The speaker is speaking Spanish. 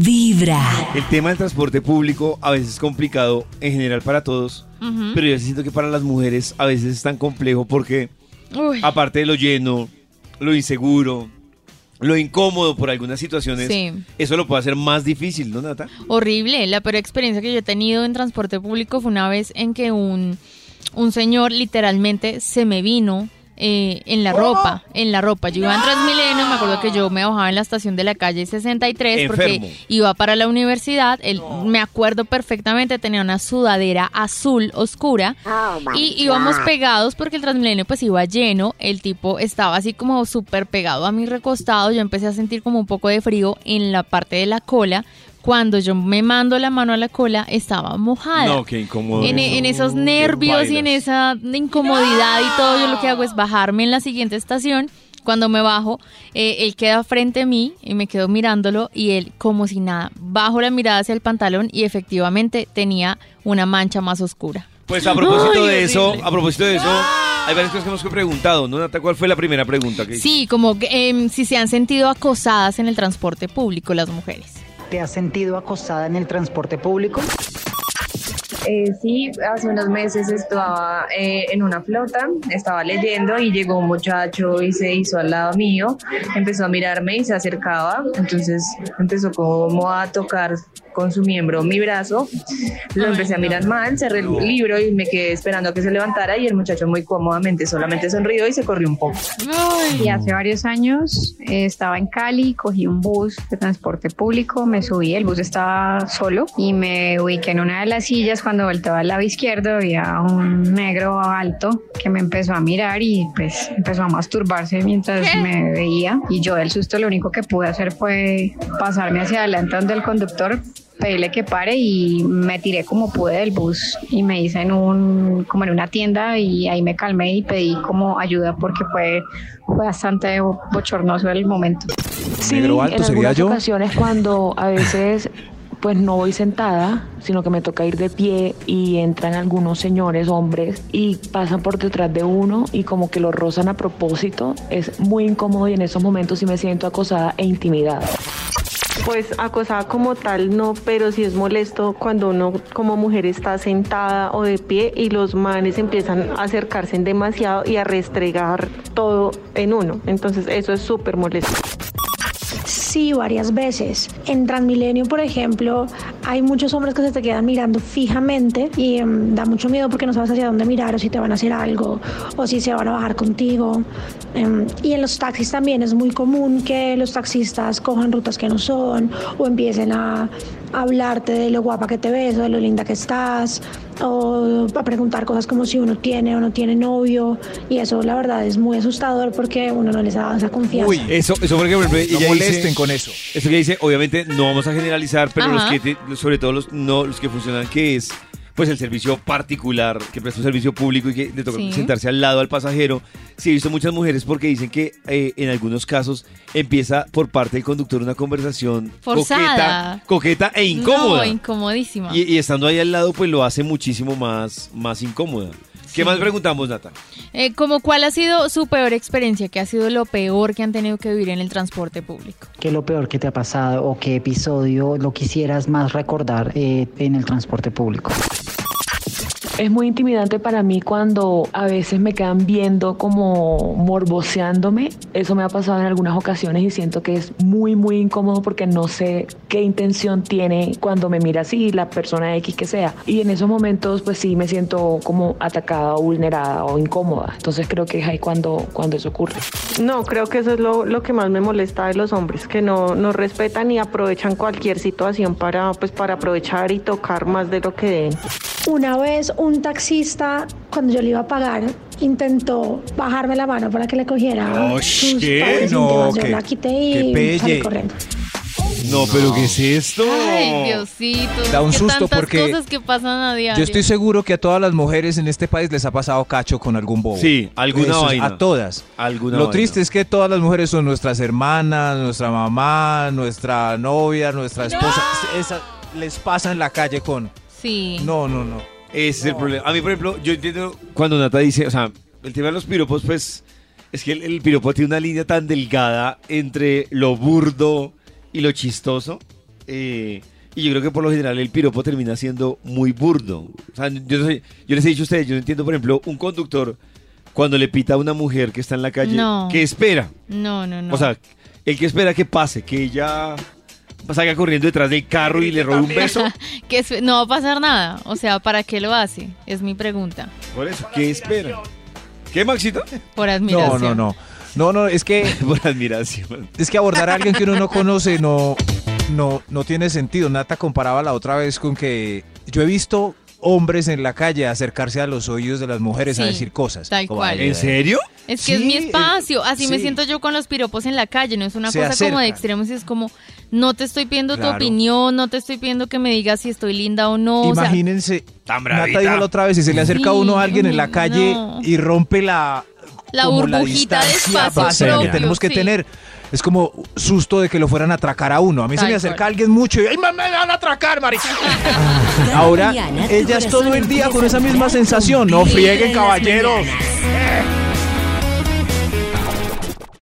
Vibra. El tema del transporte público a veces es complicado en general para todos, pero yo siento que para las mujeres a veces es tan complejo porque Uy, aparte de lo lleno, lo inseguro, lo incómodo por algunas situaciones, Sí. eso lo puede hacer más difícil, ¿no, Nata? horrible. La peor experiencia que yo he tenido en transporte público fue una vez en que un, un señor literalmente se me vino eh, en la ropa, en la ropa. Yo iba en Transmilenio, me acuerdo que yo me bajaba en la estación de la calle 63 Enfermo. porque iba para la universidad. Él, me acuerdo perfectamente, tenía una sudadera azul oscura y íbamos pegados porque el Transmilenio pues iba lleno. El tipo estaba así como súper pegado a mi recostado. Yo empecé a sentir como un poco de frío en la parte de la cola. Cuando yo me mando la mano a la cola, estaba mojada. No, qué incómodo. En, eso. en esos nervios y en esa incomodidad y todo, yo lo que hago es bajarme en la siguiente estación. Cuando me bajo, eh, él queda frente a mí y me quedo mirándolo y él como si nada, bajo la mirada hacia el pantalón y efectivamente tenía una mancha más oscura. Pues a propósito Ay, de eso, horrible. a propósito de eso, hay varias cosas que hemos preguntado, ¿no, Nata? ¿Cuál fue la primera pregunta que Sí, como que, em, si se han sentido acosadas en el transporte público las mujeres. ¿Te has sentido acosada en el transporte público? Eh, sí, hace unos meses estaba eh, en una flota, estaba leyendo y llegó un muchacho y se hizo al lado mío, empezó a mirarme y se acercaba, entonces empezó como a tocar con su miembro mi brazo, lo Ay, empecé a no. mirar mal, cerré el libro y me quedé esperando a que se levantara y el muchacho muy cómodamente solamente sonrió y se corrió un poco. Y hace varios años eh, estaba en Cali, cogí un bus de transporte público, me subí, el bus estaba solo y me ubiqué en una de las sillas. Cuando volteaba al lado izquierdo había un negro alto que me empezó a mirar y pues empezó a masturbarse mientras ¿Qué? me veía. Y yo del susto lo único que pude hacer fue pasarme hacia adelante donde el conductor pedirle que pare y me tiré como pude del bus y me hice en un como en una tienda y ahí me calmé y pedí como ayuda porque fue, fue bastante bochornoso el momento. Sí, Negro alto en sería algunas yo. ocasiones cuando a veces pues no voy sentada, sino que me toca ir de pie y entran algunos señores, hombres, y pasan por detrás de uno y como que lo rozan a propósito. Es muy incómodo y en esos momentos sí me siento acosada e intimidada. Pues acosada como tal no, pero sí es molesto cuando uno como mujer está sentada o de pie y los manes empiezan a acercarse demasiado y a restregar todo en uno. Entonces eso es súper molesto. Sí, varias veces. En Transmilenio, por ejemplo, hay muchos hombres que se te quedan mirando fijamente y em, da mucho miedo porque no sabes hacia dónde mirar o si te van a hacer algo o si se van a bajar contigo. Em, y en los taxis también es muy común que los taxistas cojan rutas que no son o empiecen a hablarte de lo guapa que te ves o de lo linda que estás o a preguntar cosas como si uno tiene o no tiene novio y eso la verdad es muy asustador porque uno no les da esa confianza. Uy, Eso, eso porque, por ejemplo, no ella molesten dice, con eso. Eso que dice, obviamente no vamos a generalizar, pero los que, te- sobre todo los, no, los que funcionan, que es pues el servicio particular, que presta un servicio público y que le toca Sí. sentarse al lado al pasajero. Sí, he visto muchas mujeres porque dicen que eh, en algunos casos empieza por parte del conductor una conversación Forzada. coqueta, coqueta e incómoda. No, incomodísima. y, y estando ahí al lado, pues lo hace muchísimo más, más incómoda. ¿Qué Sí. más preguntamos, Nata? Eh, como cuál ha sido su peor experiencia, qué ha sido lo peor que han tenido que vivir en el transporte público. ¿Qué es lo peor que te ha pasado o qué episodio lo quisieras más recordar eh, en el transporte público? Es muy intimidante para mí cuando a veces me quedan viendo como morboseándome. Eso me ha pasado en algunas ocasiones y siento que es muy, muy incómodo porque no sé qué intención tiene cuando me mira así la persona X que sea. Y en esos momentos pues sí me siento como atacada o vulnerada o incómoda. Entonces creo que es ahí cuando, cuando eso ocurre. No, creo que eso es lo, lo que más me molesta de los hombres, que no, no respetan y aprovechan cualquier situación para, pues, para aprovechar y tocar más de lo que deben. Una vez un taxista, cuando yo le iba a pagar, intentó bajarme la mano para que le cogiera Oh, sus ¿qué? No. Yo qué- la quité y salí corriendo. No, pero ¿qué es esto? Ay, Diosito. Da un susto tantas porque cosas que pasan a diario. Yo estoy seguro que a todas las mujeres en este país les ha pasado cacho con algún bobo. Sí, alguna Eso es, vaina. A todas. Alguna Lo vaina. triste es que todas las mujeres son nuestras hermanas, nuestra mamá, nuestra novia, nuestra esposa. Esa les pasa en la calle con. Sí. No, no, no. Ese es el problema. A mí, por ejemplo, yo entiendo cuando Nata dice, o sea, el tema de los piropos, pues, es que el, el piropo tiene una línea tan delgada entre lo burdo y lo chistoso. eh, y yo creo que por lo general el piropo termina siendo muy burdo. O sea, yo, no sé- yo les he dicho a ustedes, yo no entiendo, por ejemplo, un conductor cuando le pita a una mujer que está en la calle, No. ¿qué espera? No, no, no. O sea, el que espera que pase, que ella salga corriendo detrás del carro y le robe un beso. que es- no va a pasar nada. O sea, ¿para qué lo hace? Es mi pregunta. Por eso, ¿qué espera? ¿Qué, Maxito? Por No, admiración. no, no. No, no, es que Por admiración. es que abordar a alguien que uno no conoce no, no, no tiene sentido. Nata comparaba la otra vez con que yo he visto hombres en la calle acercarse a los oídos de las mujeres a decir cosas. tal Como, cual. "Ay, ¿En serio? Es que es mi eh, espacio. Así me siento yo con los piropos en la calle. No es una Se cosa como de extremos. Es como, no te estoy pidiendo tu opinión, no te estoy pidiendo que me digas si estoy linda o no. o sea, Imagínense, Tan Nata dijo la otra vez, si se le acerca uno a alguien en la calle no. y rompe la... La burbujita de espacio que tenemos que sí. tener. Es como susto de que lo fueran a atracar a uno. A mí se me acerca cual. alguien mucho y ¡ay, me, me van a atracar, marica! Ahora, tu ellas todo el día con esa misma sensación. No frieguen, caballeros.